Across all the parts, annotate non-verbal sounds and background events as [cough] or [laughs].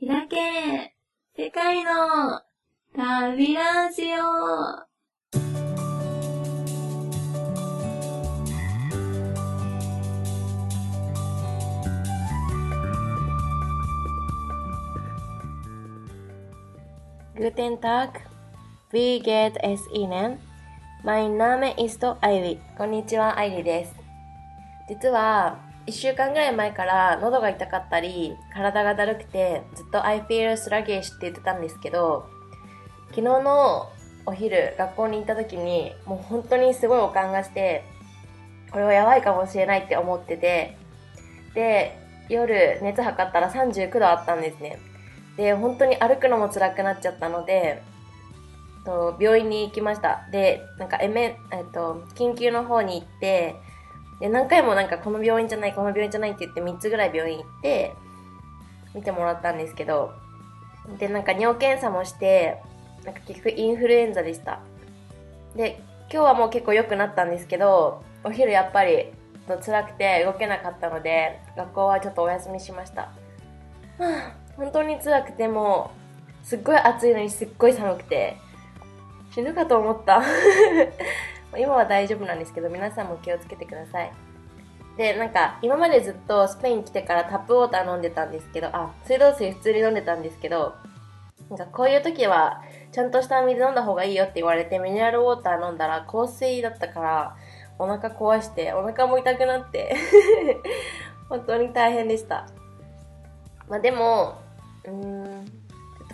開け世界の旅ラジオグテンタク Wie geht es Ihnen? Mein Name ist Ivy. こんにちは、アイリです。実は、一週間ぐらい前から喉が痛かったり、体がだるくて、ずっと I feel sluggish って言ってたんですけど、昨日のお昼、学校に行った時に、もう本当にすごいおかんがして、これはやばいかもしれないって思ってて、で、夜熱測ったら39度あったんですね。で、本当に歩くのも辛くなっちゃったので、と病院に行きました。で、なんか、えめ、えっと、緊急の方に行って、で、何回もなんかこの病院じゃない、この病院じゃないって言って3つぐらい病院行って、見てもらったんですけど、で、なんか尿検査もして、なんか結局インフルエンザでした。で、今日はもう結構良くなったんですけど、お昼やっぱり辛くて動けなかったので、学校はちょっとお休みしました。はあ本当に辛くてもすっごい暑いのにすっごい寒くて死ぬかと思った今は大丈夫なんですけど皆さんも気をつけてください。でなんか今までずっとスペイン来てからタップウォーター飲んでたんですけどあ水道水普通に飲んでたんですけどなんかこういう時はちゃんとした水飲んだ方がいいよって言われてミネラルウォーター飲んだら香水だったからお腹壊してお腹も痛くなって [laughs] 本当に大変でした。まあでもうーん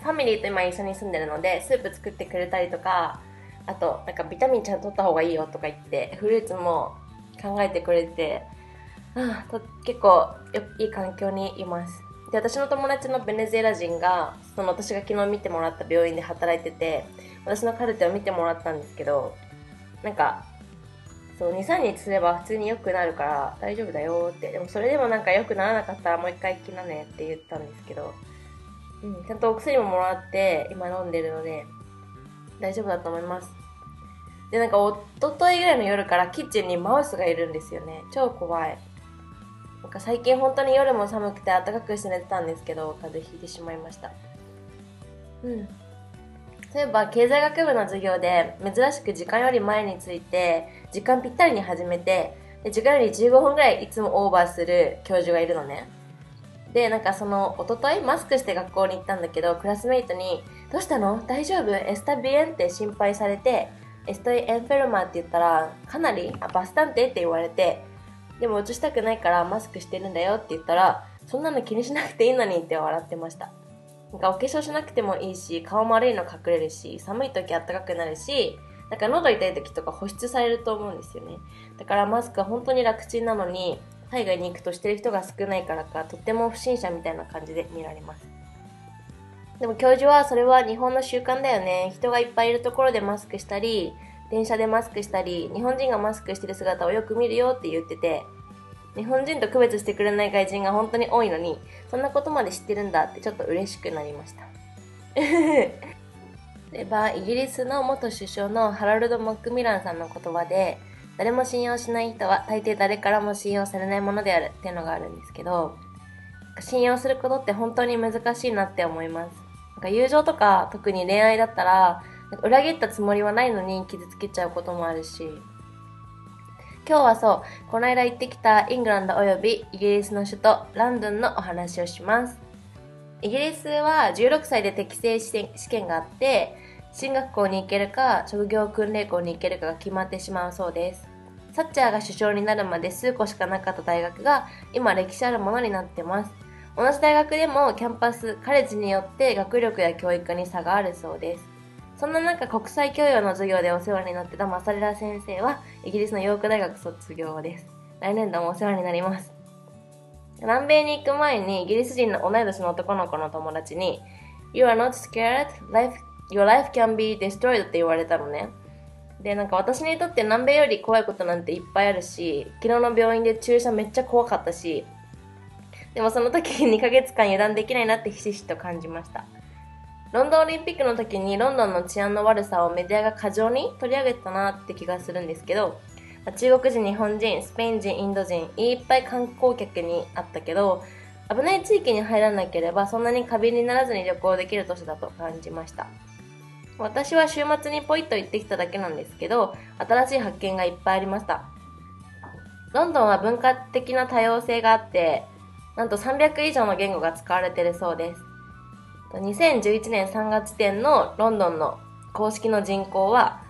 ファミリーと今一緒に住んでるのでスープ作ってくれたりとかあとなんかビタミンちゃんとった方がいいよとか言ってフルーツも考えてくれてあと結構いい環境にいます。で私の友達のベネズエラ人がその私が昨日見てもらった病院で働いてて私のカルテを見てもらったんですけどなんかそう23日すれば普通に良くなるから大丈夫だよってでもそれでもなんか良くならなかったらもう一回来なねって言ったんですけどうん、ちゃんとお薬ももらって今飲んでるので大丈夫だと思います。でなんかおとといぐらいの夜からキッチンにマウスがいるんですよね。超怖い。なんか最近本当に夜も寒くて暖かくして寝てたんですけど風邪ひいてしまいました。うん。そういえば経済学部の授業で珍しく時間より前について時間ぴったりに始めてで時間より15分ぐらいいつもオーバーする教授がいるのね。で、なんかその、おとといマスクして学校に行ったんだけど、クラスメイトに、どうしたの？大丈夫？エスタビエンって心配されて、エストイエンフェルマーって言ったら、かなり、あ、バスタンテって言われて、でも映したくないからマスクしてるんだよって言ったら、そんなの気にしなくていいのにって笑ってました。なんかお化粧しなくてもいいし、顔丸いの隠れるし、寒い時あったかくなるし、なんか喉痛い時とか保湿されると思うんですよね。だからマスクは本当に楽ちんなのに、海外に行くとしてる人が少ないからかとっても不審者みたいな感じで見られますでも教授はそれは日本の習慣だよね。人がいっぱいいるところでマスクしたり電車でマスクしたり日本人がマスクしてる姿をよく見るよって言ってて。日本人と区別してくれない外人が本当に多いのにそんなことまで知ってるんだってちょっと嬉しくなりました。例えばイギリスの元首相のハラルド・マックミランさんの言葉で誰も信用しない人は大抵誰からも信用されないものであるっていうのがあるんですけど、信用することって本当に難しいなって思います。なんか友情とか特に恋愛だったら、裏切ったつもりはないのに傷つけちゃうこともあるし、今日はそう、この間行ってきたイングランド及びイギリスの首都ランドンのお話をします。イギリスは16歳で適正試験があって、進学校に行けるか職業訓練校に行けるかが決まってしまうそうです。サッチャーが首相になるまで数個しかなかった大学が今歴史あるものになってます。同じ大学でもキャンパス、カレッジによって学力や教育に差があるそうですそんな中国際教養の授業でお世話になってたマサレラ先生はイギリスのヨーク大学卒業です来年度もお世話になります南米に行く前にイギリス人の同い年の男の子の友達に You are not scared? Life Your life can be destroyed って言われたのね。で、なんか私にとって南米より怖いことなんていっぱいあるし、昨日の病院で注射めっちゃ怖かったし、でもその時に2ヶ月間油断できないなってひしひしと感じました。ロンドンオリンピックの時にロンドンの治安の悪さをメディアが過剰に取り上げたなって気がするんですけど、中国人、日本人、スペイン人、インド人、いっぱい観光客にあったけど、危ない地域に入らなければそんなに過敏にならずに旅行できる都市だと感じました。私は週末にポイッと行ってきただけなんですけど、新しい発見がいっぱいありました。ロンドンは文化的な多様性があって、なんと300以上の言語が使われているそうです。2011年3月時点のロンドンの公式の人口は、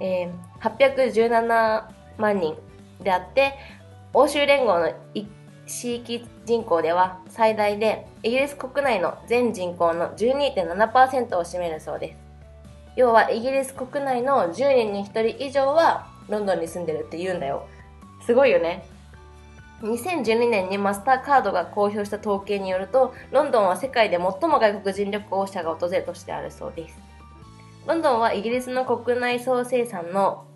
えー817万人であって、欧州連合の地域人口では最大でイギリス国内の全人口の12.7%を占めるそうです。要はイギリス国内の10人に1人以上はロンドンに住んでるって言うんだよ。すごいよね。2012年にマスターカードが公表した統計によると、ロンドンは世界で最も外国人旅行者が訪れる都市であるそうです。ロンドンはイギリスの国内総生産の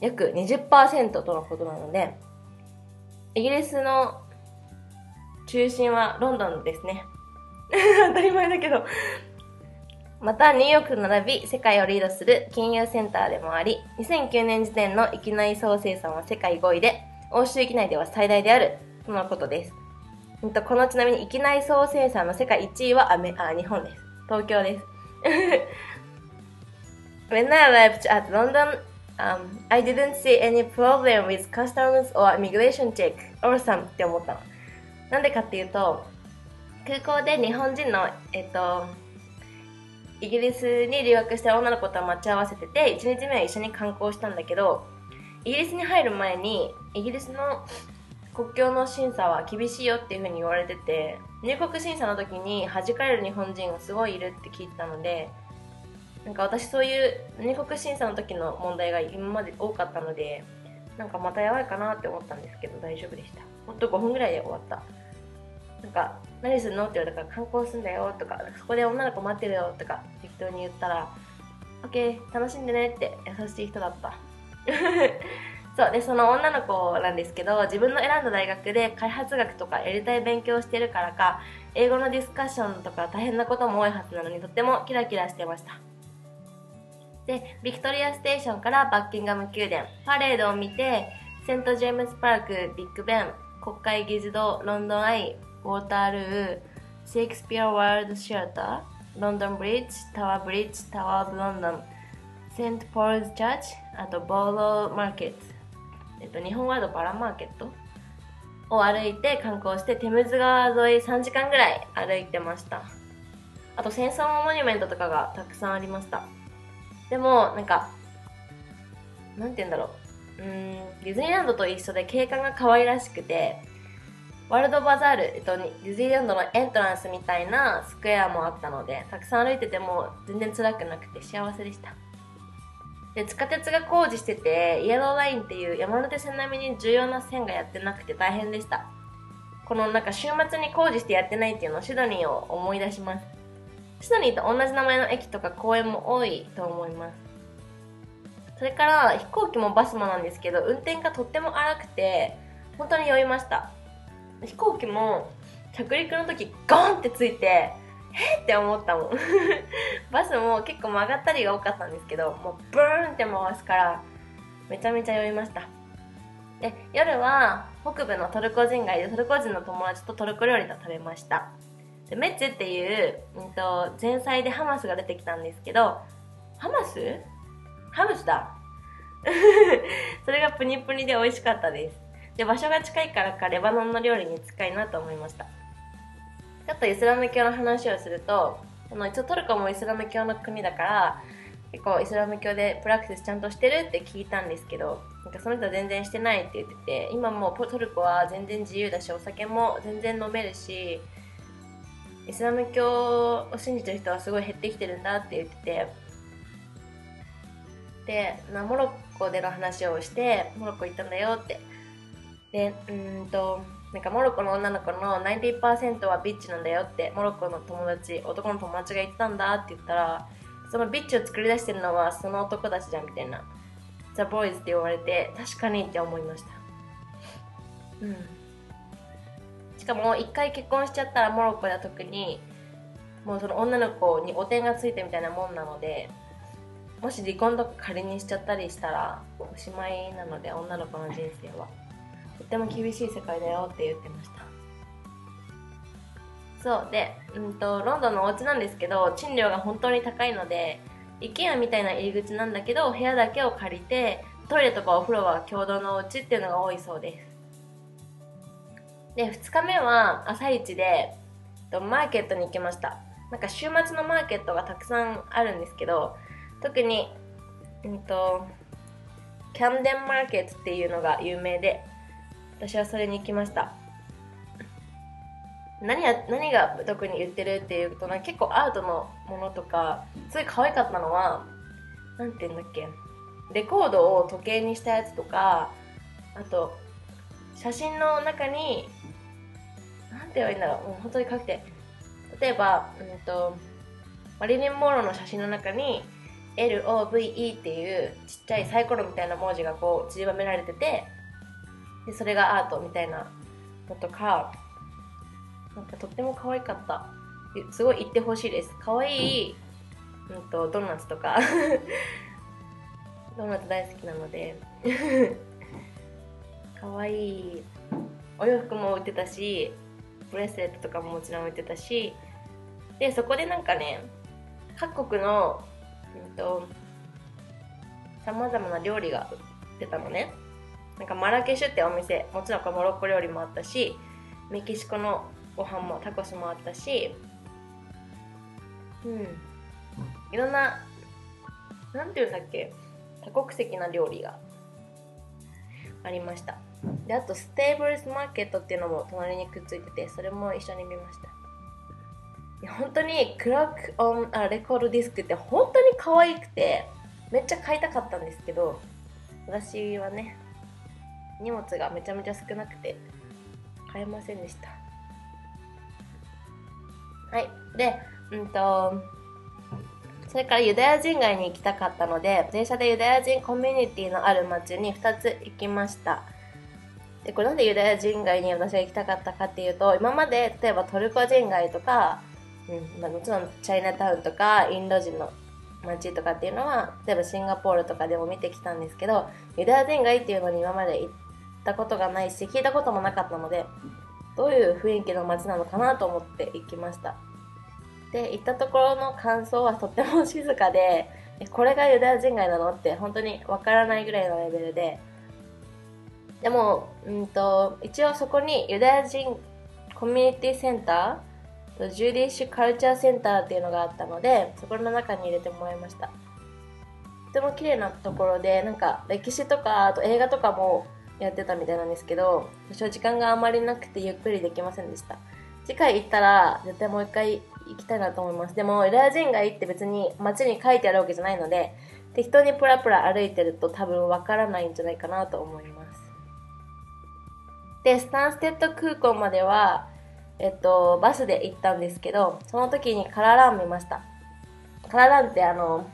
約20%とのことなので、イギリスの中心はロンドンですね。[laughs] 当たり前だけど。また、ニューヨークと並び、世界をリードする金融センターでもあり、2009年時点の域内総生産は世界5位で、欧州域内では最大である、とのことです。うんとこのちなみに、域内総生産の世界1位はアメあ日本です。東京です。[laughs] When I arrived at London, um, I didn't see any problem with customs or immigration check. Awesome! って思ったの。なんでかっていうと、空港で日本人の、えっと、イギリスに留学してる女の子と待ち合わせてて、1日目は一緒に観光したんだけど、イギリスに入る前に、イギリスの国境の審査は厳しいよっていう風に言われてて、入国審査の時に弾かれる日本人がすごいいるって聞いたので、なんか私そういう入国審査の時の問題が今まで多かったので、なんかまたやばいかなって思ったんですけど大丈夫でした。ほんと5分ぐらいで終わった。なんか、何するのって言われたから観光すんだよとか、そこで女の子待ってるよとか適当に言ったら、OK、楽しんでねって優しい人だった。そう、で、その女の子なんですけど、自分の選んだ大学で開発学とかやりたい勉強をしてるからか、英語のディスカッションとか大変なことも多いはずなのにとってもキラキラしてました。で、ビクトリアステーションからバッキンガム宮殿、パレードを見て、セントジェームズパーク、ビッグベン、国会議事堂、ロンドンアイ、ウォータールー、シェイクスピアワールドシアター、ロンドンブリッジ、タワーブリッジ、タワーオブロンドン、セントポールズチャーチ、あとボーローマーケット、えっと、日本ワードバラマーケットを歩いて観光して、テムズ川沿い3時間ぐらい歩いてました。あと戦争モニュメントとかがたくさんありました。でも、なんか、なんて言うんだろう。うん、ディズニーランドと一緒で景観が可愛らしくて、ワールドバザール、えっと、ディズニーランドのエントランスみたいなスクエアもあったので、たくさん歩いてても全然辛くなくて幸せでした。で、地下鉄が工事してて、イエローラインっていう山手線並みに重要な線がやってなくて大変でした。このなんか週末に工事してやってないっていうのをシドニーを思い出します。シドニーと同じ名前の駅とか公園も多いと思います。それから飛行機もバスもなんですけど、運転がとっても荒くて、本当に酔いました。飛行機も着陸の時ゴンってついて、え？って思ったもん。[laughs] バスも結構曲がったりが多かったんですけど、もうブーンって回すから、めちゃめちゃ酔いました。で、夜は北部のトルコ人街でトルコ人の友達とトルコ料理を食べました。でメッツっていう、うんと、前菜でハマスが出てきたんですけど、ハマス？ハムスだ。[laughs] それがプニプニで美味しかったです。で、場所が近いからかレバノンの料理に近いなと思いました。ちょっとイスラム教の話をすると、あの一応トルコもイスラム教の国だから、結構イスラム教でプラクティスちゃんとしてるって聞いたんですけど、なんかその人は全然してないって言ってて、今もうトルコは全然自由だし、お酒も全然飲めるし、イスラム教を信じてる人はすごい減ってきてるんだって言ってて、で、モロッコでの話をして、モロッコ行ったんだよって。で、うーんと、なんかモロッコの女の子の90%はビッチなんだよって、モロッコの友達、男の友達が言ってたんだって言ったら、そのビッチを作り出してるのはその男たちじゃんみたいな。ザ・ボーイズって言われて、確かにって思いました。うん。しかも、一回結婚しちゃったらモロッコでは特に、もうその女の子にお点がついてみたいなもんなので、もし離婚とか仮にしちゃったりしたらおしまいなので女の子の人生はとっても厳しい世界だよって言ってました。そう。で、うんと、ロンドンのお家なんですけど賃料が本当に高いので IKEA みたいな入り口なんだけど部屋だけを借りてトイレとかお風呂は共同のお家っていうのが多いそうです。で2日目は朝一でとマーケットに行きました。なんか週末のマーケットがたくさんあるんですけど特に、うんと、キャンデンマーケットっていうのが有名で私はそれに行きました。何や何が特に言ってるっていうとな結構アートのものとかすごい可愛かったのはなんて言うんだっけレコードを時計にしたやつとかあと写真の中になんて言えばいいんだろうもう本当に書くて例えば、うんと、マリリン・モーロの写真の中に LOVE っていうちっちゃいサイコロみたいな文字がこう散りばめられててでそれがアートみたいなのとかなんかとっても可愛かった。すごい言ってほしいです。可愛い、うんと、ドーナツとか。[laughs] ドーナツ大好きなので。[laughs] 可愛い。お洋服も売ってたしブレスレットとかももちろん売ってたし。でそこでなんかね各国のさまざまな料理が売ってたのね。なんかマラケシュってお店もちろんこモロッコ料理もあったしメキシコのご飯もタコスもあったしうん。いろんななんていうんだっけ多国籍な料理がありました。であとステーブルスマーケットっていうのも隣にくっついててそれも一緒に見ました。本当に clock on a record disc って本当に可愛くてめっちゃ買いたかったんですけど私はね荷物がめちゃめちゃ少なくて買えませんでした。はい。でうんとそれからユダヤ人街に行きたかったので電車でユダヤ人コミュニティのある町に2つ行きました。でこれなんでユダヤ人街に私が行きたかったかっていうと今まで例えばトルコ人街とかうんまあ、もちろんチャイナタウンとかインド人の街とかっていうのは例えばシンガポールとかでも見てきたんですけどユダヤ人街っていうのに今まで行ったことがないし聞いたこともなかったのでどういう雰囲気の街なのかなと思って行きました。で行ったところの感想はとっても静かで [laughs] これがユダヤ人街なのって本当にわからないぐらいのレベルで。でも、うんと、一応そこにユダヤ人コミュニティセンタージュディッシュカルチャーセンターっていうのがあったのでそこの中に入れてもらいました。とても綺麗なところでなんか歴史とかあと映画とかもやってたみたいなんですけど私は時間があまりなくてゆっくりできませんでした。次回行ったら絶対もう一回行きたいなと思います。でもエラージン街って別に街に書いてあるわけじゃないので適当にプラプラ歩いてると多分わからないんじゃないかなと思います。でスタンステッド空港まではえっと、バスで行ったんですけど、その時にカララン見ました。カラランってあの、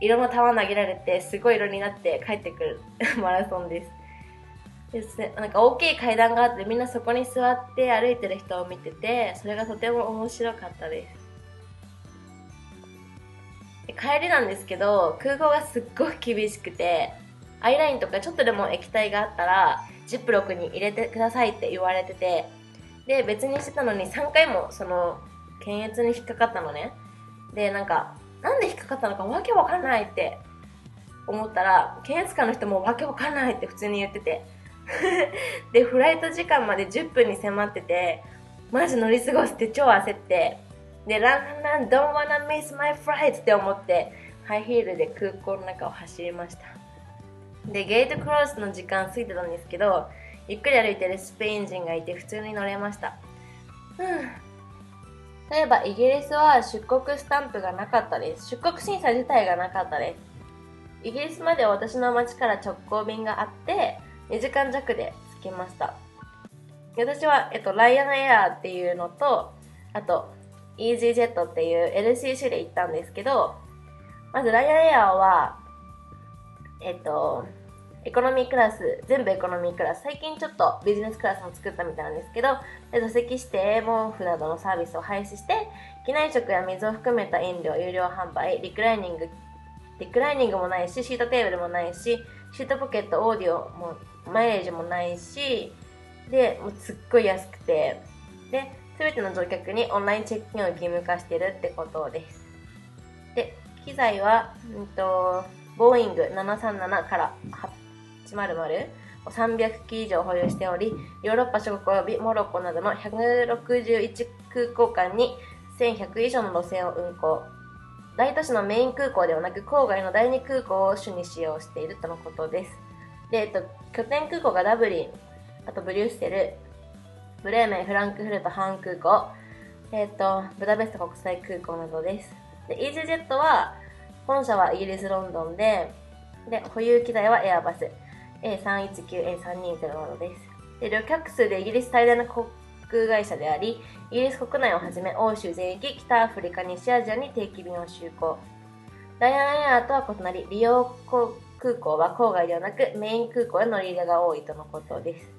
色の玉投げられて、すごい色になって帰ってくる [laughs] マラソンです。ですね、なんか大きい階段があってみんなそこに座って歩いてる人を見ててそれがとても面白かったです。帰りなんですけど空港がすっごく厳しくてアイラインとかちょっとでも液体があったらジップロックに入れてくださいって言われててで別にしてたのに3回もその検閲に引っかかったのね。でなんかなんで引っかかったのかわけわかんないって思ったら検閲官の人もわけわかんないって普通に言ってて [laughs] でフライト時間まで10分に迫っててマジ乗り過ごすって超焦ってでランラン don't wanna miss my flight って思ってハイヒールで空港の中を走りましたでゲートクロースの時間過ぎてたんですけどゆっくり歩いてるスペイン人がいて普通に乗れました。うん。例えばイギリスは出国スタンプがなかったです。出国審査自体がなかったです。イギリスまで私の町から直行便があって、2時間弱で着きました。私は、えっと、ライアンエアーっていうのと、あと、イージージェットっていう LCC で行ったんですけど、まずライアンエアーは、えっと、エコノミークラス、全部エコノミークラス、最近ちょっとビジネスクラスも作ったみたいなんですけど、座席指定、毛布などのサービスを廃止して、機内食や水を含めた飲料、有料販売、リクライニング、リクライニングもないし、シートテーブルもないし、シートポケット、オーディオも、マイレージもないし、で、もうすっごい安くて、で、すべての乗客にオンラインチェックインを義務化してるってことです。で、機材は、うんと、ボーイング737から800を300機以上保有しており、ヨーロッパ諸国及びモロッコなどの161空港間に1100以上の路線を運航。大都市のメイン空港ではなく、郊外の第二空港を主に使用しているとのことです。で、えっと、拠点空港がダブリン、あとブリュッセル、ブレーメン、フランクフルト、ハン空港、えっと、ブダペスト国際空港などです。で、イージージェットは、本社はイギリス・ロンドンで、で、保有機材はエアバス、A319、A320 などです。で、旅客数でイギリス最大の航空会社であり、イギリス国内をはじめ欧州全域、北アフリカ、西アジアに定期便を就航。ダイアンエアーとは異なり、利用空港は郊外ではなく、メイン空港へ乗り入れが多いとのことです。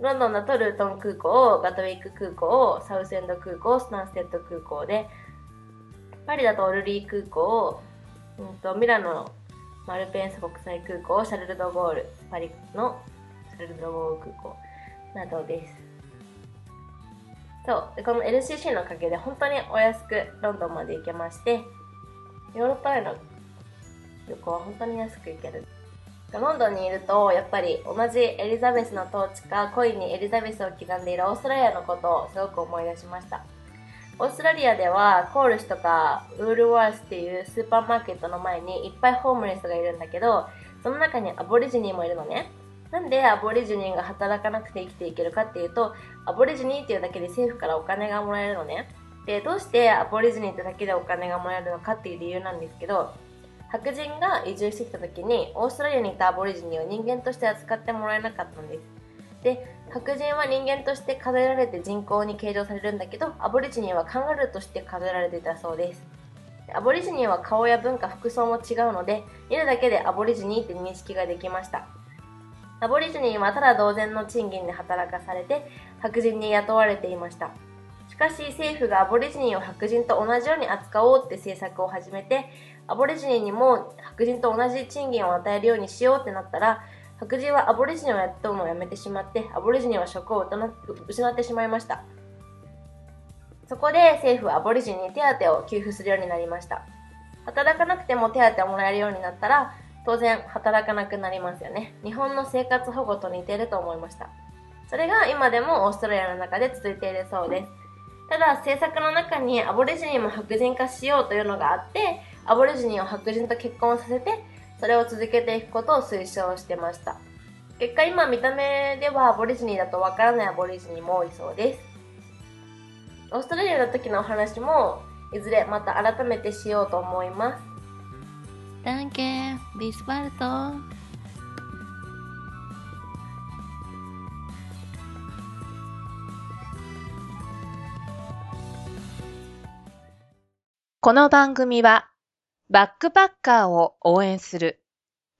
ロンドンだとルートン空港、ガトウィック空港、サウスエンド空港、スタンステッド空港で、パリだとオルリー空港、うん、とミラノマルペンサ国際空港、シャルル・ド・ゴール、パリのシャルル・ド・ゴール空港などです。そう、この LCC のおかげで本当にお安くロンドンまで行けまして、ヨーロッパへの旅行は本当に安く行ける。ロンドンにいると、やっぱり同じエリザベスの統治下、恋にエリザベスを刻んでいるオーストラリアのことをすごく思い出しました。オーストラリアではコールシュとかウールワースっていうスーパーマーケットの前にいっぱいホームレスがいるんだけど、その中にアボリジニーもいるのね。なんでアボリジニーが働かなくて生きていけるかっていうと、アボリジニーっていうだけで政府からお金がもらえるのね。で、どうしてアボリジニーってだけでお金がもらえるのかっていう理由なんですけど、白人が移住してきた時にオーストラリアにいたアボリジニーを人間として扱ってもらえなかったんです。で、白人は人間として数えられて人口に計上されるんだけど、アボリジニはカンガルーとして数えられていたそうです。アボリジニは顔や文化、服装も違うので、見るだけでアボリジニって認識ができました。アボリジニはただ同然の賃金で働かされて、白人に雇われていました。しかし政府がアボリジニを白人と同じように扱おうって政策を始めて、アボリジニにも白人と同じ賃金を与えるようにしようってなったら、白人はアボリジニを雇うのをやめてしまって、アボリジニは職を失ってしまいました。そこで政府はアボリジニに手当を給付するようになりました。働かなくても手当をもらえるようになったら、当然働かなくなりますよね。日本の生活保護と似ていると思いました。それが今でもオーストラリアの中で続いているそうです。ただ政策の中にアボリジニも白人化しようというのがあって、アボリジニを白人と結婚させて、それを続けていくことを推奨してました。結果今見た目ではアボリジニだとわからないアボリジニも多いそうです。オーストラリアの時のお話もいずれまた改めてしようと思います。Danke, bis bald. この番組は、バックパッカーを応援する、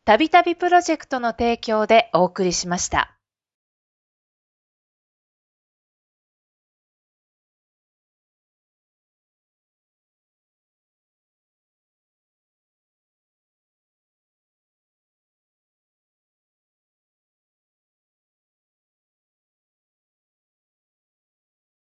たびたびプロジェクトの提供でお送りしました。